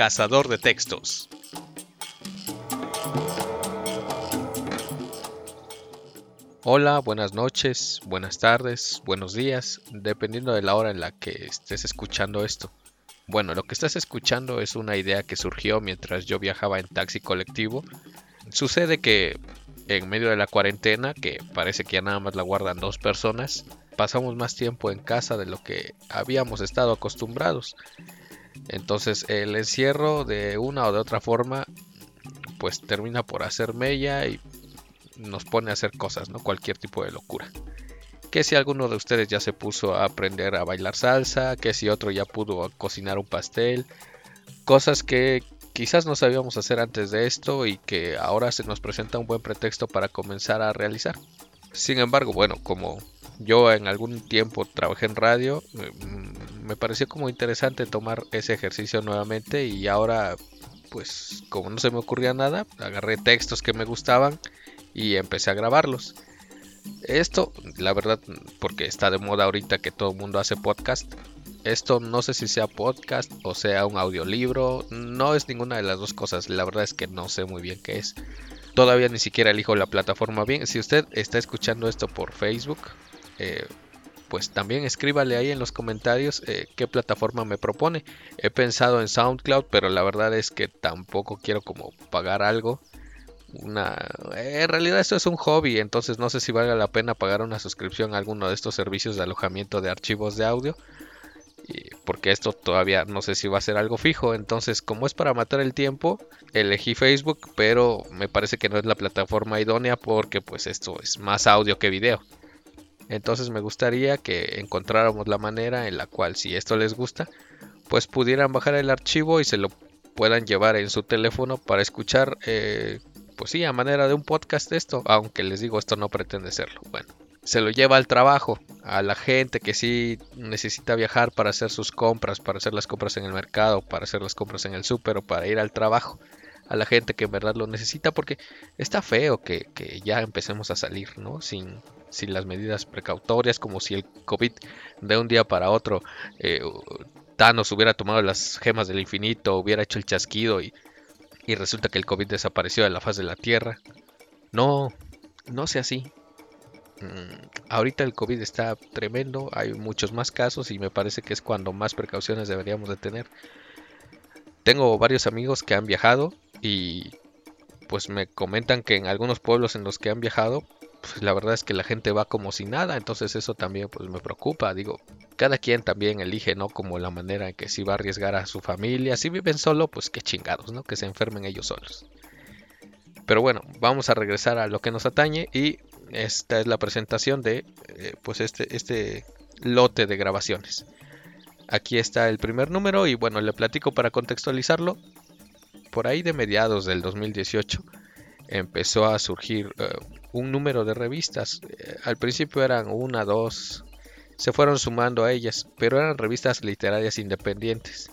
Cazador de textos. Hola, buenas noches, buenas tardes, buenos días, dependiendo de la hora en la que estés escuchando esto. Bueno, lo que estás escuchando es una idea que surgió mientras yo viajaba en taxi colectivo. Sucede que en medio de la cuarentena, que parece que ya nada más la guardan dos personas, pasamos más tiempo en casa de lo que habíamos estado acostumbrados. Entonces el encierro de una o de otra forma pues termina por hacer mella y nos pone a hacer cosas, ¿no? Cualquier tipo de locura. Que si alguno de ustedes ya se puso a aprender a bailar salsa, que si otro ya pudo cocinar un pastel, cosas que quizás no sabíamos hacer antes de esto y que ahora se nos presenta un buen pretexto para comenzar a realizar. Sin embargo, bueno, como yo en algún tiempo trabajé en radio, eh, me pareció como interesante tomar ese ejercicio nuevamente y ahora pues como no se me ocurría nada, agarré textos que me gustaban y empecé a grabarlos. Esto, la verdad, porque está de moda ahorita que todo el mundo hace podcast. Esto no sé si sea podcast o sea un audiolibro. No es ninguna de las dos cosas. La verdad es que no sé muy bien qué es. Todavía ni siquiera elijo la plataforma bien. Si usted está escuchando esto por Facebook, eh, pues también escríbale ahí en los comentarios eh, qué plataforma me propone. He pensado en SoundCloud, pero la verdad es que tampoco quiero como pagar algo. Una, en realidad esto es un hobby, entonces no sé si valga la pena pagar una suscripción a alguno de estos servicios de alojamiento de archivos de audio. Porque esto todavía no sé si va a ser algo fijo. Entonces, como es para matar el tiempo, elegí Facebook, pero me parece que no es la plataforma idónea porque pues esto es más audio que video. Entonces me gustaría que encontráramos la manera en la cual si esto les gusta, pues pudieran bajar el archivo y se lo puedan llevar en su teléfono para escuchar, eh, pues sí, a manera de un podcast esto, aunque les digo esto no pretende serlo. Bueno, se lo lleva al trabajo, a la gente que sí necesita viajar para hacer sus compras, para hacer las compras en el mercado, para hacer las compras en el súper o para ir al trabajo a la gente que en verdad lo necesita porque está feo que, que ya empecemos a salir, ¿no? Sin, sin las medidas precautorias, como si el COVID de un día para otro eh, Thanos hubiera tomado las gemas del infinito, hubiera hecho el chasquido y, y resulta que el COVID desapareció de la faz de la Tierra. No, no sea así. Mm, ahorita el COVID está tremendo, hay muchos más casos y me parece que es cuando más precauciones deberíamos de tener. Tengo varios amigos que han viajado y pues me comentan que en algunos pueblos en los que han viajado pues la verdad es que la gente va como si nada, entonces eso también pues me preocupa, digo, cada quien también elige, ¿no? Como la manera en que si va a arriesgar a su familia, si viven solo, pues qué chingados, ¿no? Que se enfermen ellos solos. Pero bueno, vamos a regresar a lo que nos atañe y esta es la presentación de eh, pues este, este lote de grabaciones. Aquí está el primer número y bueno, le platico para contextualizarlo. Por ahí de mediados del 2018 empezó a surgir eh, un número de revistas. Eh, al principio eran una, dos, se fueron sumando a ellas, pero eran revistas literarias independientes.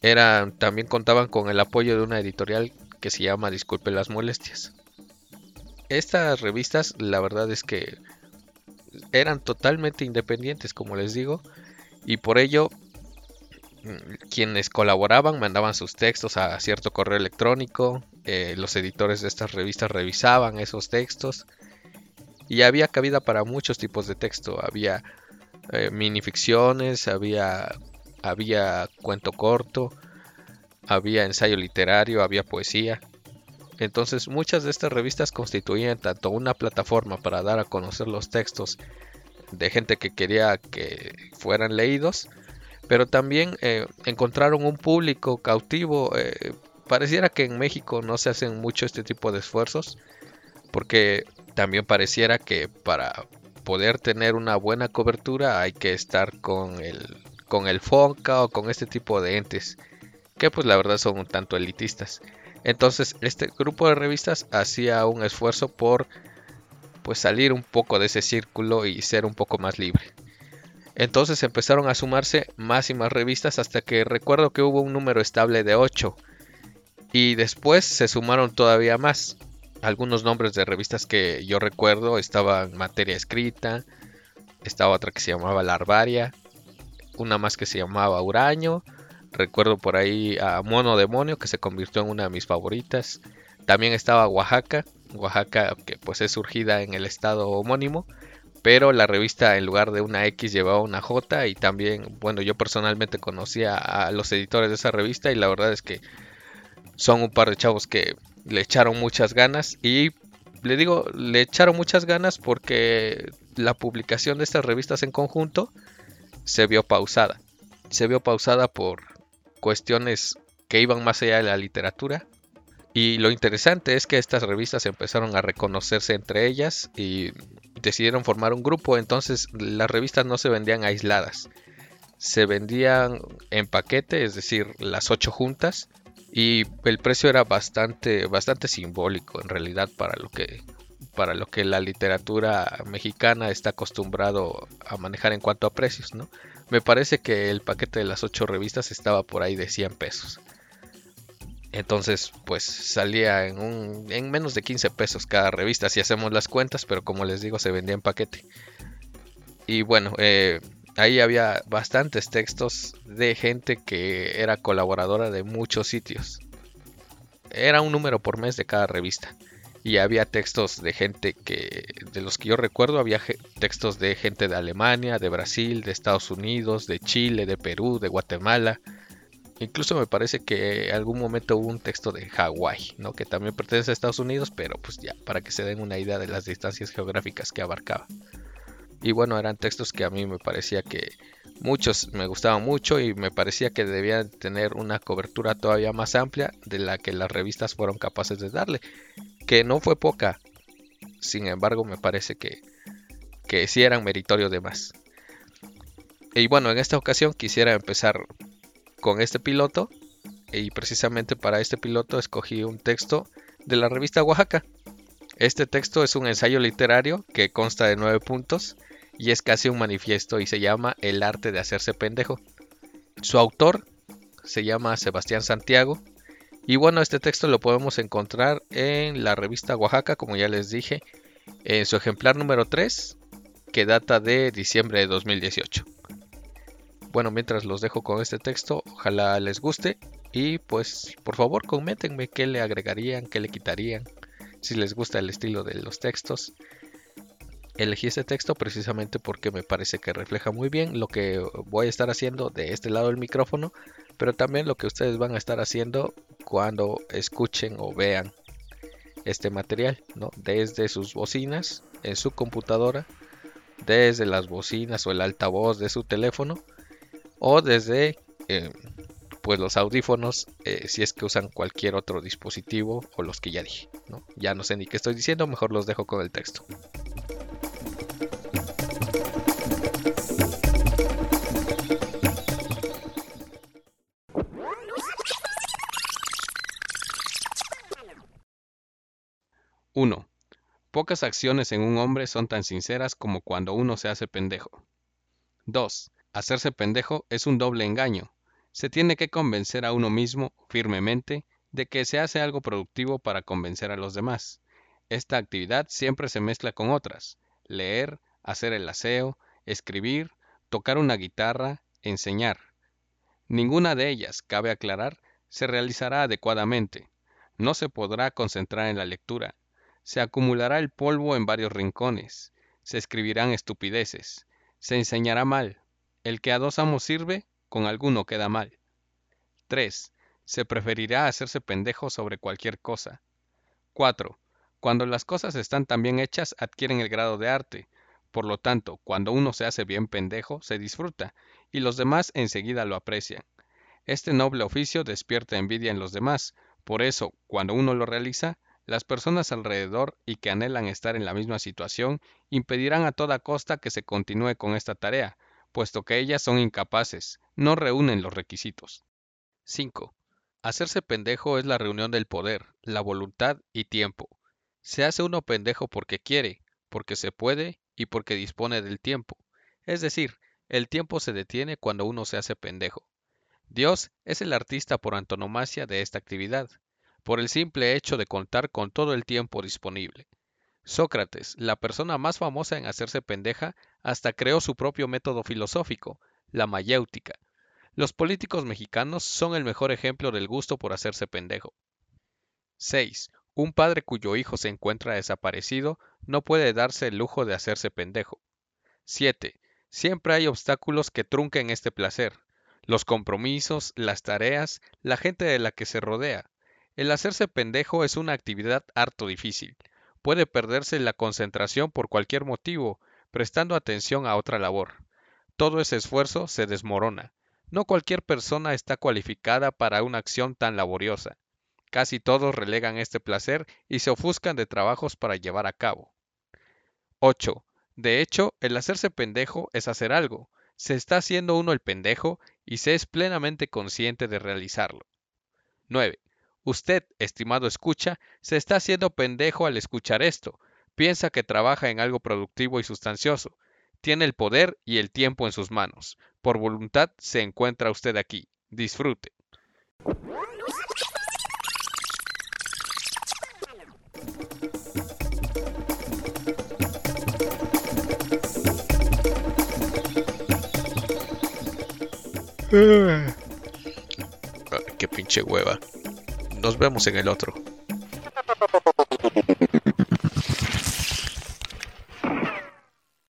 Eran, también contaban con el apoyo de una editorial que se llama Disculpe las molestias. Estas revistas, la verdad es que eran totalmente independientes, como les digo, y por ello quienes colaboraban mandaban sus textos a cierto correo electrónico, eh, los editores de estas revistas revisaban esos textos y había cabida para muchos tipos de texto, había eh, minificciones, había, había cuento corto, había ensayo literario, había poesía. Entonces muchas de estas revistas constituían tanto una plataforma para dar a conocer los textos de gente que quería que fueran leídos, pero también eh, encontraron un público cautivo. Eh, pareciera que en México no se hacen mucho este tipo de esfuerzos, porque también pareciera que para poder tener una buena cobertura hay que estar con el, con el FONCA o con este tipo de entes, que pues la verdad son un tanto elitistas. Entonces este grupo de revistas hacía un esfuerzo por pues salir un poco de ese círculo y ser un poco más libre. Entonces empezaron a sumarse más y más revistas hasta que recuerdo que hubo un número estable de 8. Y después se sumaron todavía más. Algunos nombres de revistas que yo recuerdo estaban Materia Escrita, estaba otra que se llamaba Larvaria, una más que se llamaba Uraño, recuerdo por ahí a Mono Demonio que se convirtió en una de mis favoritas. También estaba Oaxaca, Oaxaca que pues es surgida en el estado homónimo, pero la revista en lugar de una X llevaba una J y también, bueno, yo personalmente conocía a los editores de esa revista y la verdad es que son un par de chavos que le echaron muchas ganas y le digo, le echaron muchas ganas porque la publicación de estas revistas en conjunto se vio pausada. Se vio pausada por cuestiones que iban más allá de la literatura. Y lo interesante es que estas revistas empezaron a reconocerse entre ellas y decidieron formar un grupo. Entonces las revistas no se vendían aisladas. Se vendían en paquete, es decir, las ocho juntas y el precio era bastante bastante simbólico en realidad para lo que para lo que la literatura mexicana está acostumbrado a manejar en cuanto a precios, ¿no? Me parece que el paquete de las ocho revistas estaba por ahí de 100 pesos. Entonces, pues salía en, un, en menos de 15 pesos cada revista, si hacemos las cuentas, pero como les digo, se vendía en paquete. Y bueno, eh, ahí había bastantes textos de gente que era colaboradora de muchos sitios. Era un número por mes de cada revista. Y había textos de gente que, de los que yo recuerdo, había textos de gente de Alemania, de Brasil, de Estados Unidos, de Chile, de Perú, de Guatemala. Incluso me parece que en algún momento hubo un texto de Hawái, ¿no? que también pertenece a Estados Unidos, pero pues ya, para que se den una idea de las distancias geográficas que abarcaba. Y bueno, eran textos que a mí me parecía que muchos me gustaban mucho y me parecía que debían tener una cobertura todavía más amplia de la que las revistas fueron capaces de darle, que no fue poca. Sin embargo, me parece que, que sí eran meritorios de más. Y bueno, en esta ocasión quisiera empezar con este piloto y precisamente para este piloto escogí un texto de la revista Oaxaca. Este texto es un ensayo literario que consta de nueve puntos y es casi un manifiesto y se llama El arte de hacerse pendejo. Su autor se llama Sebastián Santiago y bueno, este texto lo podemos encontrar en la revista Oaxaca, como ya les dije, en su ejemplar número 3, que data de diciembre de 2018. Bueno, mientras los dejo con este texto, ojalá les guste y pues por favor coméntenme qué le agregarían, qué le quitarían, si les gusta el estilo de los textos elegí este texto precisamente porque me parece que refleja muy bien lo que voy a estar haciendo de este lado del micrófono, pero también lo que ustedes van a estar haciendo cuando escuchen o vean este material, ¿no? Desde sus bocinas, en su computadora, desde las bocinas o el altavoz de su teléfono, o desde eh, pues los audífonos, eh, si es que usan cualquier otro dispositivo o los que ya dije, ¿no? Ya no sé ni qué estoy diciendo, mejor los dejo con el texto. Pocas acciones en un hombre son tan sinceras como cuando uno se hace pendejo. 2. Hacerse pendejo es un doble engaño. Se tiene que convencer a uno mismo firmemente de que se hace algo productivo para convencer a los demás. Esta actividad siempre se mezcla con otras. Leer, hacer el aseo, escribir, tocar una guitarra, enseñar. Ninguna de ellas, cabe aclarar, se realizará adecuadamente. No se podrá concentrar en la lectura, se acumulará el polvo en varios rincones, se escribirán estupideces, se enseñará mal. El que a dos amos sirve, con alguno queda mal. 3. Se preferirá hacerse pendejo sobre cualquier cosa. 4. Cuando las cosas están tan bien hechas, adquieren el grado de arte. Por lo tanto, cuando uno se hace bien pendejo, se disfruta, y los demás enseguida lo aprecian. Este noble oficio despierta envidia en los demás, por eso, cuando uno lo realiza, las personas alrededor y que anhelan estar en la misma situación impedirán a toda costa que se continúe con esta tarea, puesto que ellas son incapaces, no reúnen los requisitos. 5. Hacerse pendejo es la reunión del poder, la voluntad y tiempo. Se hace uno pendejo porque quiere, porque se puede y porque dispone del tiempo. Es decir, el tiempo se detiene cuando uno se hace pendejo. Dios es el artista por antonomasia de esta actividad. Por el simple hecho de contar con todo el tiempo disponible. Sócrates, la persona más famosa en hacerse pendeja, hasta creó su propio método filosófico, la mayéutica. Los políticos mexicanos son el mejor ejemplo del gusto por hacerse pendejo. 6. Un padre cuyo hijo se encuentra desaparecido no puede darse el lujo de hacerse pendejo. 7. Siempre hay obstáculos que trunquen este placer. Los compromisos, las tareas, la gente de la que se rodea. El hacerse pendejo es una actividad harto difícil. Puede perderse la concentración por cualquier motivo, prestando atención a otra labor. Todo ese esfuerzo se desmorona. No cualquier persona está cualificada para una acción tan laboriosa. Casi todos relegan este placer y se ofuscan de trabajos para llevar a cabo. 8. De hecho, el hacerse pendejo es hacer algo. Se está haciendo uno el pendejo y se es plenamente consciente de realizarlo. 9. Usted, estimado escucha, se está haciendo pendejo al escuchar esto. Piensa que trabaja en algo productivo y sustancioso. Tiene el poder y el tiempo en sus manos. Por voluntad se encuentra usted aquí. Disfrute. qué pinche hueva. Nos vemos en el otro.